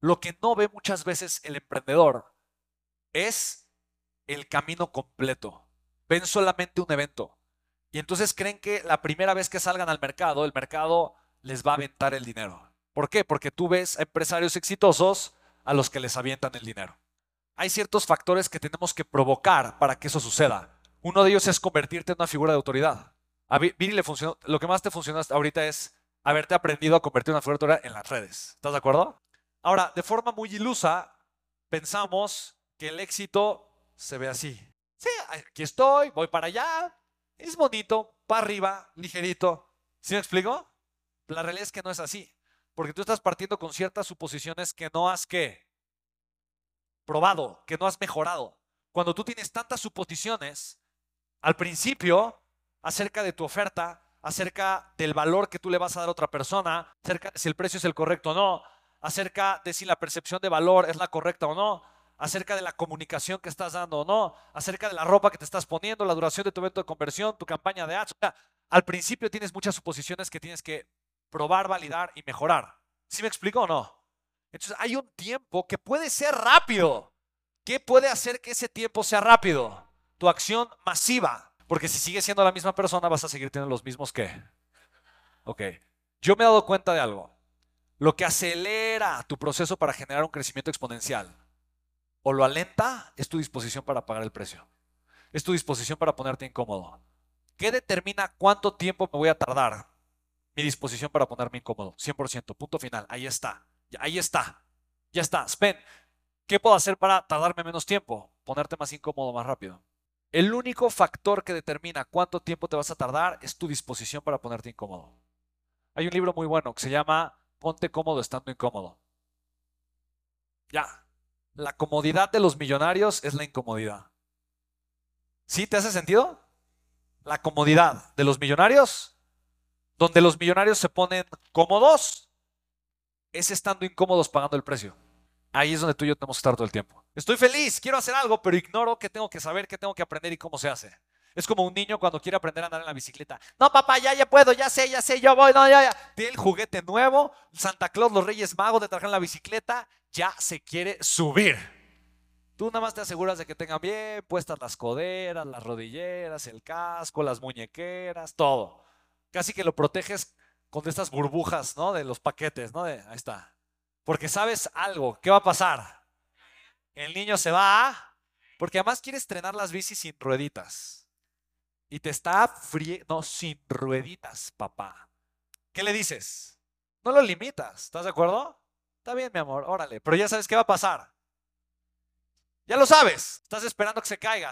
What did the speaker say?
Lo que no ve muchas veces el emprendedor es el camino completo. Ven solamente un evento. Y entonces creen que la primera vez que salgan al mercado, el mercado les va a aventar el dinero. ¿Por qué? Porque tú ves a empresarios exitosos a los que les avientan el dinero. Hay ciertos factores que tenemos que provocar para que eso suceda. Uno de ellos es convertirte en una figura de autoridad. A Viri le funcionó, lo que más te funciona ahorita es haberte aprendido a convertir en una figura de autoridad en las redes. ¿Estás de acuerdo? Ahora, de forma muy ilusa, pensamos que el éxito se ve así. Sí, aquí estoy, voy para allá, es bonito, para arriba, ligerito. ¿Sí me explico? La realidad es que no es así, porque tú estás partiendo con ciertas suposiciones que no has que probado, que no has mejorado. Cuando tú tienes tantas suposiciones, al principio, acerca de tu oferta, acerca del valor que tú le vas a dar a otra persona, acerca de si el precio es el correcto o no, acerca de si la percepción de valor es la correcta o no, acerca de la comunicación que estás dando o no, acerca de la ropa que te estás poniendo, la duración de tu evento de conversión, tu campaña de ads. al principio tienes muchas suposiciones que tienes que probar, validar y mejorar. ¿Sí me explico o no? Entonces hay un tiempo que puede ser rápido. ¿Qué puede hacer que ese tiempo sea rápido? Tu acción masiva. Porque si sigues siendo la misma persona, vas a seguir teniendo los mismos que. Ok. Yo me he dado cuenta de algo. Lo que acelera tu proceso para generar un crecimiento exponencial o lo alenta es tu disposición para pagar el precio. Es tu disposición para ponerte incómodo. ¿Qué determina cuánto tiempo me voy a tardar? Mi disposición para ponerme incómodo. 100%. Punto final. Ahí está. Ahí está. Ya está. Spen, ¿qué puedo hacer para tardarme menos tiempo? Ponerte más incómodo más rápido. El único factor que determina cuánto tiempo te vas a tardar es tu disposición para ponerte incómodo. Hay un libro muy bueno que se llama Ponte cómodo estando incómodo. Ya. La comodidad de los millonarios es la incomodidad. ¿Sí te hace sentido? La comodidad de los millonarios, donde los millonarios se ponen cómodos, es estando incómodos pagando el precio. Ahí es donde tú y yo tenemos que estar todo el tiempo. Estoy feliz, quiero hacer algo, pero ignoro qué tengo que saber, qué tengo que aprender y cómo se hace. Es como un niño cuando quiere aprender a andar en la bicicleta. No, papá, ya, ya puedo, ya sé, ya sé, yo voy, no, ya, ya. Tiene el juguete nuevo, Santa Claus, los Reyes Magos de trabajar en la bicicleta, ya se quiere subir. Tú nada más te aseguras de que tengan bien puestas las coderas, las rodilleras, el casco, las muñequeras, todo. Casi que lo proteges con estas burbujas, ¿no? De los paquetes, ¿no? De, ahí está. Porque sabes algo, ¿qué va a pasar? El niño se va, porque además quiere estrenar las bicis sin rueditas. Y te está frío, no, sin rueditas, papá. ¿Qué le dices? No lo limitas, ¿estás de acuerdo? Está bien, mi amor, órale, pero ya sabes qué va a pasar. Ya lo sabes, estás esperando que se caiga.